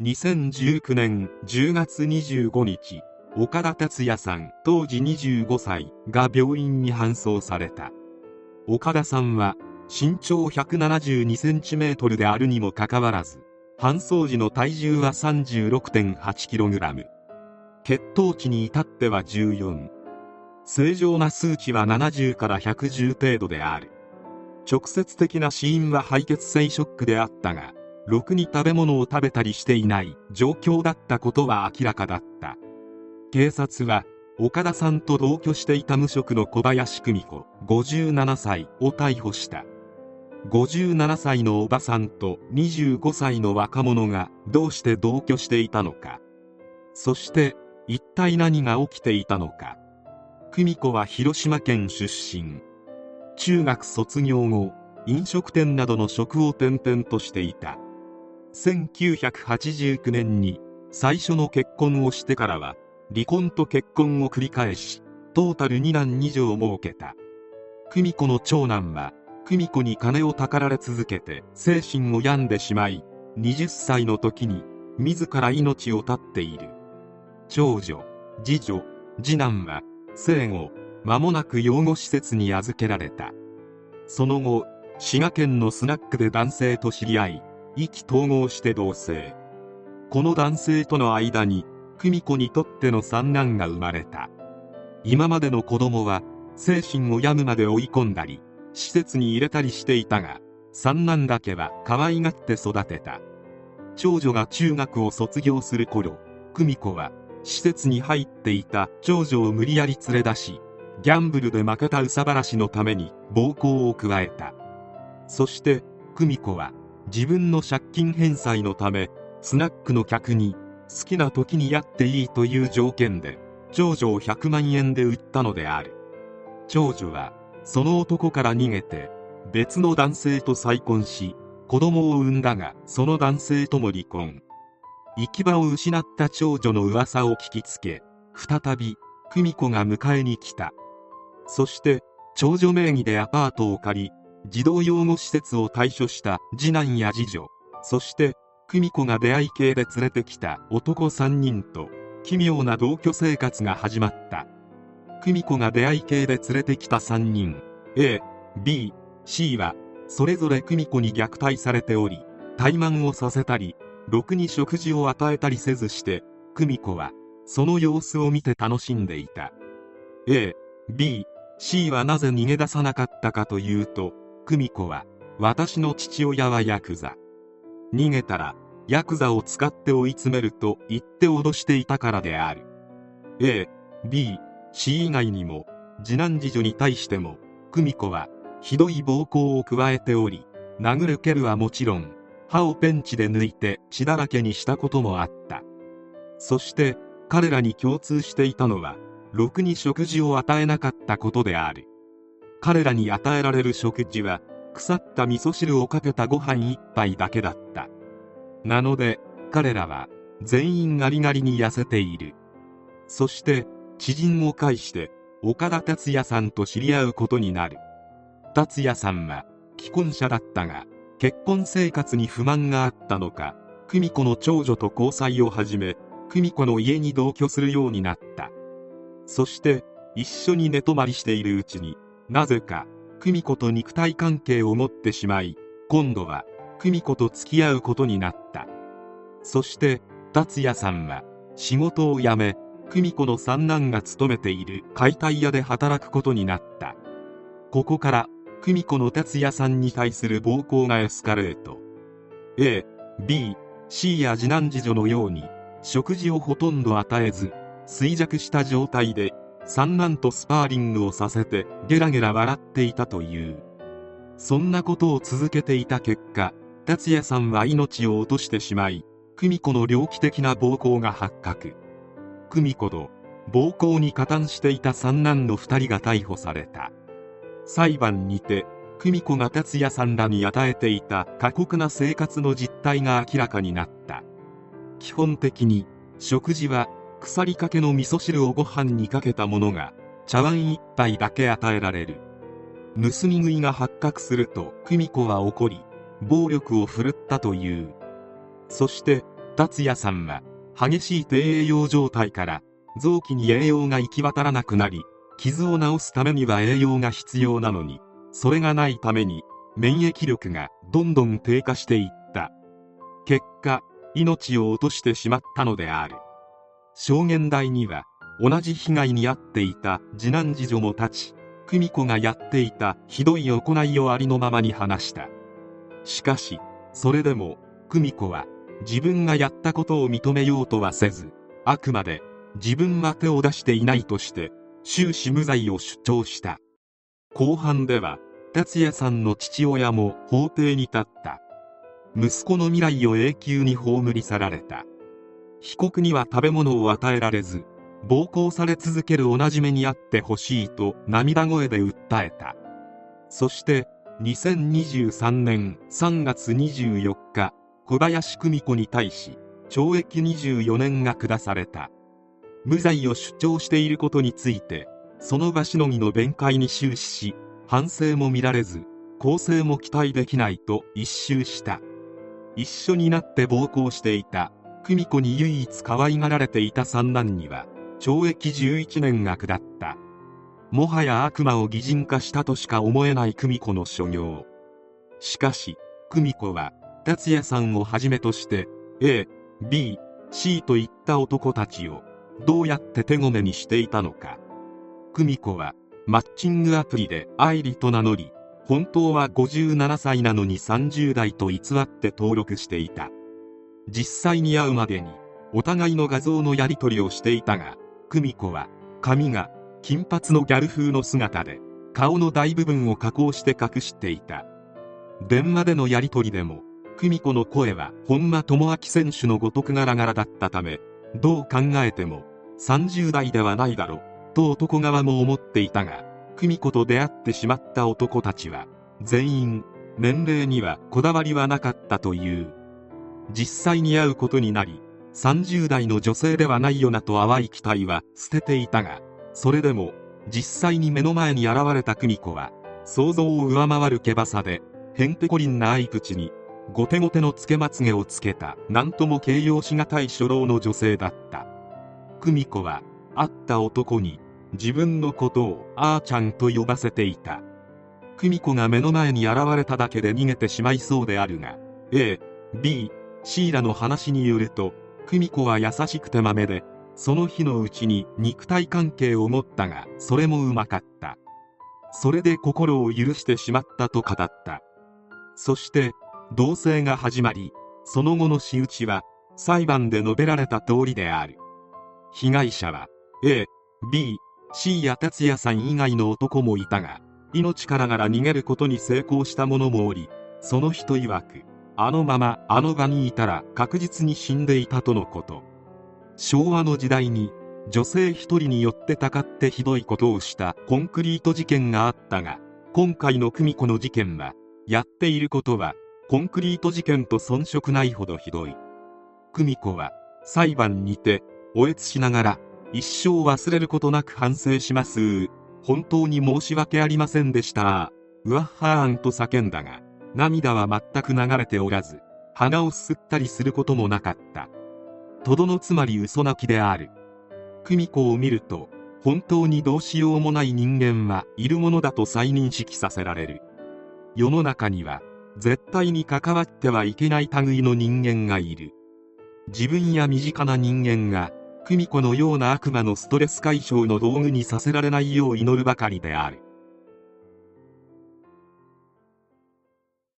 2019年10月25日岡田達也さん当時25歳が病院に搬送された。岡田さんは身長 172cm であるにもかかわらず搬送時の体重は 36.8kg 血糖値に至っては14正常な数値は70から110程度である。直接的な死因は敗血性ショックであったがろくに食べ物を食べたりしていない状況だったことは明らかだった。警察は岡田さんと同居していた無職の小林久美子57歳を逮捕した。57歳のおばさんと25歳の若者がどうして同居していたのか。そして一体何が起きていたのか。久美子は広島県出身。中学卒業後飲食店などの職を転々としていた。1989年に最初の結婚をしてからは離婚と結婚を繰り返しトータル2男2女を設けた。久美子の長男は久美子に金をたかられ続けて精神を病んでしまい20歳の時に自ら命を絶っている。長女次女次男は生後間もなく養護施設に預けられた。その後滋賀県のスナックで男性と知り合い意気投合して同棲。この男性との間に久美子にとっての三男が生まれた。今までの子供は精神を病むまで追い込んだり施設に入れたりしていたが三男だけは可愛がって育てた。長女が中学を卒業する頃久美子は施設に入っていた。長女を無理やり連れ出しギャンブルで負けた憂さ晴らしのために暴行を加えた。そして久美子は自分の借金返済のためスナックの客に好きな時にやっていいという条件で長女を100万円で売ったのである。長女はその男から逃げて別の男性と再婚し子供を産んだがその男性とも離婚。行き場を失った長女の噂を聞きつけ再び久美子が迎えに来た。そして長女名義でアパートを借り児童養護施設を退所した次男や次女そして久美子が出会い系で連れてきた男3人と奇妙な同居生活が始まった。久美子が出会い系で連れてきた3人 A、B、C はそれぞれ久美子に虐待されており怠慢をさせたりろくに食事を与えたりせずして久美子はその様子を見て楽しんでいた。A、B、C はなぜ逃げ出さなかったかというと久美子は私の父親はヤクザ。逃げたらヤクザを使って追い詰めると言って脅していたからである。A、B、C 以外にも次男次女に対しても久美子はひどい暴行を加えており殴る蹴るはもちろん歯をペンチで抜いて血だらけにしたこともあった。そして彼らに共通していたのはろくに食事を与えなかったことである。彼らに与えられる食事は腐った味噌汁をかけたご飯一杯だけだった。なので彼らは全員ガリガリに痩せている。そして知人を介して岡田達也さんと知り合うことになる。達也さんは既婚者だったが結婚生活に不満があったのか久美子の長女と交際を始め久美子の家に同居するようになった。そして一緒に寝泊まりしているうちになぜか久美子と肉体関係を持ってしまい今度は久美子と付き合うことになった。そして達也さんは仕事を辞め久美子の三男が勤めている解体屋で働くことになった。ここから久美子の達也さんに対する暴行がエスカレート。A、B、C や次男次女のように食事をほとんど与えず衰弱した状態で三男とスパーリングをさせてゲラゲラ笑っていたという。そんなことを続けていた結果達也さんは命を落としてしまい久美子の猟奇的な暴行が発覚。久美子と暴行に加担していた三男の2人が逮捕された。裁判にて久美子が達也さんらに与えていた過酷な生活の実態が明らかになった。基本的に食事は腐りかけの味噌汁をご飯にかけたものが茶碗一杯だけ与えられる。盗み食いが発覚すると久美子は怒り暴力を振るったという。そして達也さんは激しい低栄養状態から臓器に栄養が行き渡らなくなり傷を治すためには栄養が必要なのにそれがないために免疫力がどんどん低下していった。結果命を落としてしまったのである。証言台には同じ被害に遭っていた次男次女も立ち久美子がやっていたひどい行いをありのままに話した。しかしそれでも久美子は自分がやったことを認めようとはせずあくまで自分は手を出していないとして終始無罪を主張した。後半では達也さんの父親も法廷に立った。息子の未来を永久に葬り去られた。被告には食べ物を与えられず暴行され続ける同じ目にあってほしいと涙声で訴えた。そして2023年3月24日小林久美子に対し懲役24年が下された。無罪を主張していることについてその場しのぎの弁解に終始し反省も見られず更生も期待できないと一周した。一緒になって暴行していた。久美子に唯一可愛がられていた三男には懲役11年が下った。もはや悪魔を擬人化したとしか思えない久美子の所業。しかし久美子は達也さんをはじめとして A、B、C といった男たちをどうやって手ごめにしていたのか。久美子はマッチングアプリで愛理と名乗り本当は57歳なのに30代と偽って登録していた。実際に会うまでにお互いの画像のやり取りをしていたが久美子は髪が金髪のギャル風の姿で顔の大部分を加工して隠していた。電話でのやり取りでも久美子の声は本間智明選手のごとくガラガラだったためどう考えても30代ではないだろと男側も思っていたが久美子と出会ってしまった男たちは全員年齢にはこだわりはなかったという。実際に会うことになり30代の女性ではないよなと淡い期待は捨てていたがそれでも実際に目の前に現れた久美子は想像を上回る毛羽さでへんてこりんな合口に後手後手のつけまつげをつけた何とも形容しがたい初老の女性だった。久美子は会った男に自分のことをあーちゃんと呼ばせていた。久美子が目の前に現れただけで逃げてしまいそうであるが A、B、C らの話によると久美子は優しくてまめでその日のうちに肉体関係を持ったがそれもうまかった。それで心を許してしまったと語った。そして同棲が始まりその後の仕打ちは裁判で述べられた通りである。被害者は A、B、C や達也さん以外の男もいたが命からがら逃げることに成功した者もおりその人曰くあのままあの場にいたら確実に死んでいたとのこと。昭和の時代に女性一人によってたかってひどいことをしたコンクリート事件があったが今回の久美子の事件はやっていることはコンクリート事件と遜色ないほどひどい。久美子は裁判にておえつしながら一生忘れることなく反省します。本当に申し訳ありませんでした。うわっはーんと叫んだが涙は全く流れておらず鼻をすすったりすることもなかった。とどのつまり嘘泣きである。久美子を見ると本当にどうしようもない人間はいるものだと再認識させられる。世の中には絶対に関わってはいけない類の人間がいる。自分や身近な人間が久美子のような悪魔のストレス解消の道具にさせられないよう祈るばかりである。